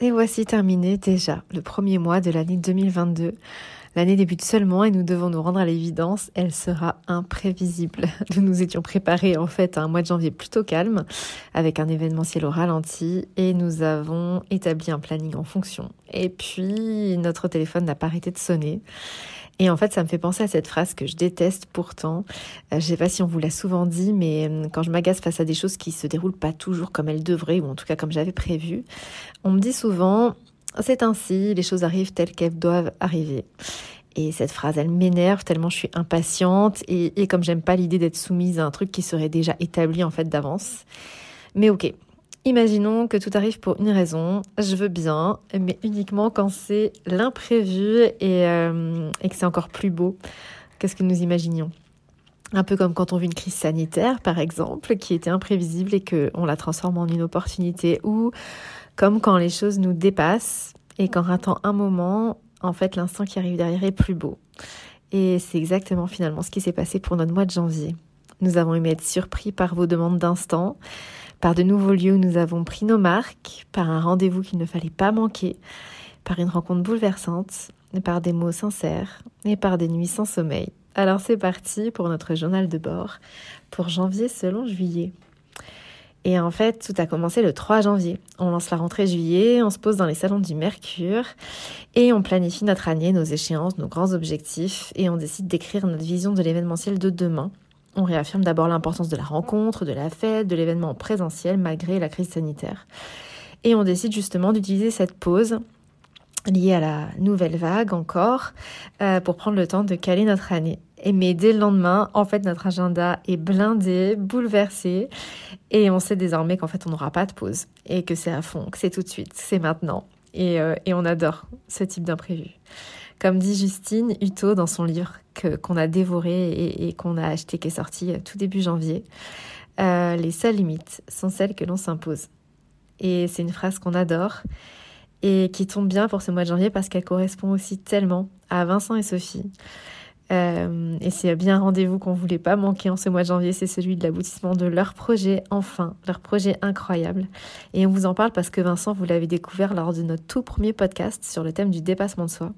Et voici terminé déjà le premier mois de l'année 2022. L'année débute seulement et nous devons nous rendre à l'évidence, elle sera imprévisible. Nous nous étions préparés en fait à un mois de janvier plutôt calme, avec un événementiel au ralenti, et nous avons établi un planning en fonction. Et puis notre téléphone n'a pas arrêté de sonner. Et en fait, ça me fait penser à cette phrase que je déteste pourtant. Euh, je sais pas si on vous l'a souvent dit, mais euh, quand je m'agace face à des choses qui se déroulent pas toujours comme elles devraient, ou en tout cas comme j'avais prévu, on me dit souvent c'est ainsi, les choses arrivent telles qu'elles doivent arriver. Et cette phrase, elle m'énerve tellement je suis impatiente et, et comme j'aime pas l'idée d'être soumise à un truc qui serait déjà établi en fait d'avance. Mais ok, Imaginons que tout arrive pour une raison, je veux bien, mais uniquement quand c'est l'imprévu et, euh, que c'est encore plus beau que ce que nous imaginions? Un peu comme quand on vit une crise sanitaire, par exemple, qui était imprévisible et qu'on la transforme en une opportunité, ou comme quand les choses nous dépassent et qu'en ratant un moment, en fait, l'instant qui arrive derrière est plus beau. Et c'est exactement finalement ce qui s'est passé pour notre mois de janvier. Nous avons aimé être surpris par vos demandes d'instant, par de nouveaux lieux où nous avons pris nos marques, par un rendez-vous qu'il ne fallait pas manquer, par une rencontre bouleversante, par des mots sincères et par des nuits sans sommeil. Alors c'est parti pour notre journal de bord pour janvier selon juillet. Et en fait, tout a commencé le 3 janvier. On lance la rentrée juillet, on se pose dans les salons du Mercure et on planifie notre année, nos échéances, nos grands objectifs et on décide d'écrire notre vision de l'événementiel de demain on réaffirme d'abord l'importance de la rencontre, de la fête, de l'événement en présentiel malgré la crise sanitaire. Et on décide justement d'utiliser cette pause liée à la nouvelle vague encore euh, pour prendre le temps de caler notre année. Mais dès le lendemain, en fait, notre agenda est blindé, bouleversé, et on sait désormais qu'en fait, on n'aura pas de pause et que c'est à fond, que c'est tout de suite, c'est maintenant. Et, euh, et on adore ce type d'imprévu. Comme dit Justine Hutto dans son livre qu'on a dévoré et, qu'on a acheté, qui est sorti euh, tout début janvier, euh, les seules limites sont celles que l'on s'impose. Et c'est une phrase qu'on adore et qui tombe bien pour ce mois de janvier parce qu'elle correspond aussi tellement à Vincent et Sophie. Euh, et c'est bien un rendez-vous qu'on voulait pas manquer en ce mois de janvier, c'est celui de l'aboutissement de leur projet, enfin, leur projet incroyable. Et on vous en parle parce que Vincent, vous l'avez découvert lors de notre tout premier podcast sur le thème du dépassement de soi.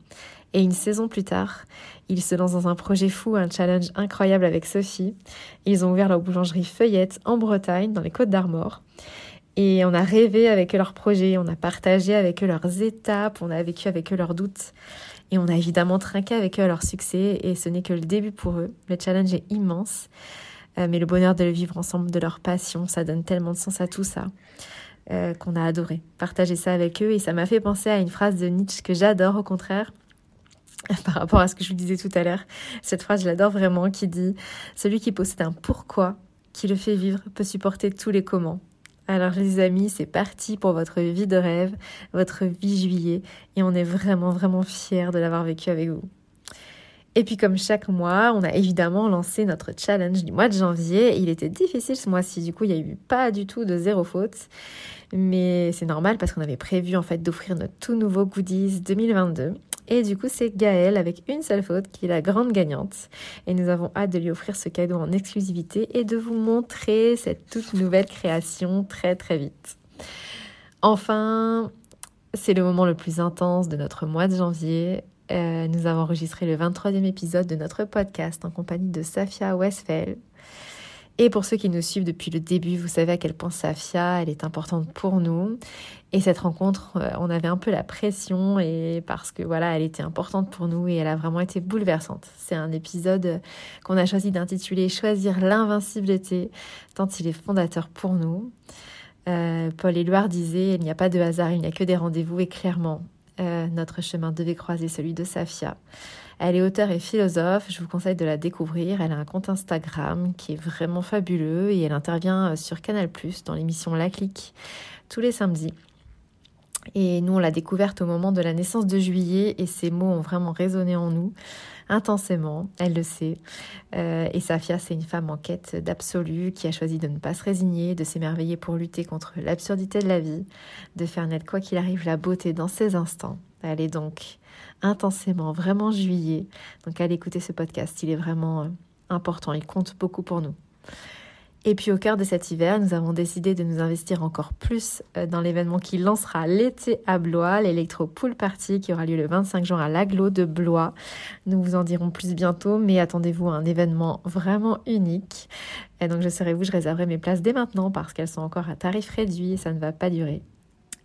Et une saison plus tard, ils se lancent dans un projet fou, un challenge incroyable avec Sophie. Ils ont ouvert leur boulangerie Feuillette en Bretagne, dans les Côtes d'Armor. Et on a rêvé avec eux leur projet, on a partagé avec eux leurs étapes, on a vécu avec eux leurs doutes. Et on a évidemment trinqué avec eux leur succès. Et ce n'est que le début pour eux. Le challenge est immense. Euh, mais le bonheur de le vivre ensemble, de leur passion, ça donne tellement de sens à tout ça. Euh, qu'on a adoré partager ça avec eux et ça m'a fait penser à une phrase de Nietzsche que j'adore au contraire par rapport à ce que je vous disais tout à l'heure. Cette phrase, je l'adore vraiment, qui dit Celui qui possède un pourquoi, qui le fait vivre, peut supporter tous les comment. Alors les amis, c'est parti pour votre vie de rêve, votre vie juillet, et on est vraiment vraiment fiers de l'avoir vécu avec vous. Et puis comme chaque mois, on a évidemment lancé notre challenge du mois de janvier. Il était difficile ce mois-ci, du coup il n'y a eu pas du tout de zéro faute. Mais c'est normal parce qu'on avait prévu en fait d'offrir notre tout nouveau goodies 2022. Et du coup, c'est Gaëlle avec une seule faute qui est la grande gagnante. Et nous avons hâte de lui offrir ce cadeau en exclusivité et de vous montrer cette toute nouvelle création très très vite. Enfin, c'est le moment le plus intense de notre mois de janvier. Euh, nous avons enregistré le 23e épisode de notre podcast en compagnie de Safia Westphal. Et pour ceux qui nous suivent depuis le début, vous savez à quel point Safia, elle est importante pour nous. Et cette rencontre, euh, on avait un peu la pression et parce que voilà, elle était importante pour nous et elle a vraiment été bouleversante. C'est un épisode qu'on a choisi d'intituler Choisir l'invincibilité, tant il est fondateur pour nous. Euh, Paul Éluard disait Il n'y a pas de hasard, il n'y a que des rendez-vous et clairement, euh, notre chemin devait croiser celui de Safia. Elle est auteure et philosophe, je vous conseille de la découvrir. Elle a un compte Instagram qui est vraiment fabuleux et elle intervient sur Canal ⁇ dans l'émission La Clique tous les samedis. Et nous, on l'a découverte au moment de la naissance de Juillet et ces mots ont vraiment résonné en nous intensément, elle le sait. Euh, et Safia, c'est une femme en quête d'absolu qui a choisi de ne pas se résigner, de s'émerveiller pour lutter contre l'absurdité de la vie, de faire naître quoi qu'il arrive la beauté dans ses instants. Elle est donc intensément, vraiment juillet. Donc allez écouter ce podcast, il est vraiment euh, important, il compte beaucoup pour nous. Et puis au cœur de cet hiver, nous avons décidé de nous investir encore plus euh, dans l'événement qui lancera l'été à Blois, l'électro pool party qui aura lieu le 25 juin à l'aglo de Blois. Nous vous en dirons plus bientôt, mais attendez-vous à un événement vraiment unique. Et donc je serai vous, je réserverai mes places dès maintenant parce qu'elles sont encore à tarif réduit et ça ne va pas durer.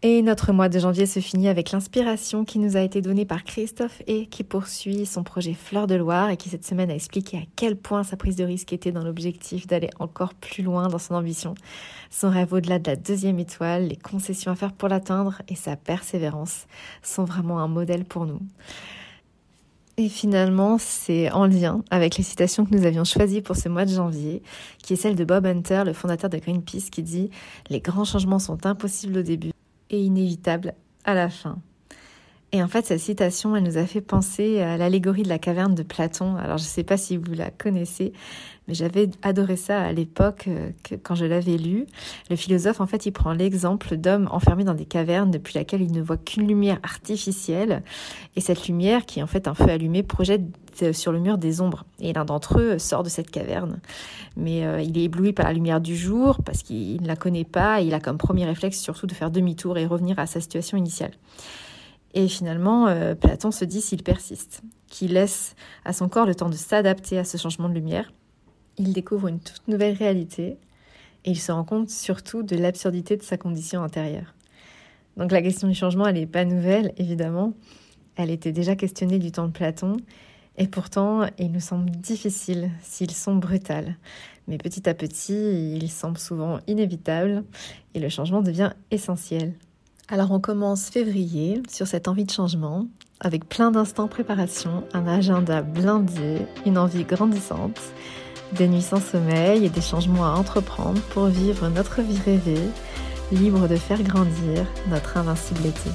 Et notre mois de janvier se finit avec l'inspiration qui nous a été donnée par Christophe et qui poursuit son projet Fleur de Loire et qui cette semaine a expliqué à quel point sa prise de risque était dans l'objectif d'aller encore plus loin dans son ambition, son rêve au-delà de la deuxième étoile, les concessions à faire pour l'atteindre et sa persévérance sont vraiment un modèle pour nous. Et finalement, c'est en lien avec les citations que nous avions choisies pour ce mois de janvier, qui est celle de Bob Hunter, le fondateur de Greenpeace, qui dit ⁇ Les grands changements sont impossibles au début, et inévitable à la fin. Et en fait, cette citation, elle nous a fait penser à l'allégorie de la caverne de Platon. Alors, je ne sais pas si vous la connaissez, mais j'avais adoré ça à l'époque euh, quand je l'avais lu. Le philosophe, en fait, il prend l'exemple d'hommes enfermés dans des cavernes depuis laquelle ils ne voient qu'une lumière artificielle. Et cette lumière, qui est en fait un feu allumé, projette euh, sur le mur des ombres. Et l'un d'entre eux sort de cette caverne. Mais euh, il est ébloui par la lumière du jour parce qu'il ne la connaît pas. Et il a comme premier réflexe surtout de faire demi-tour et revenir à sa situation initiale. Et finalement, Platon se dit s'il persiste, qu'il laisse à son corps le temps de s'adapter à ce changement de lumière, il découvre une toute nouvelle réalité et il se rend compte surtout de l'absurdité de sa condition intérieure. Donc la question du changement, elle n'est pas nouvelle, évidemment. Elle était déjà questionnée du temps de Platon, et pourtant, il nous semble difficile s'ils sont brutales. Mais petit à petit, il semble souvent inévitable, et le changement devient essentiel. Alors on commence février sur cette envie de changement, avec plein d'instants préparation, un agenda blindé, une envie grandissante, des nuits sans sommeil et des changements à entreprendre pour vivre notre vie rêvée, libre de faire grandir notre invincibilité.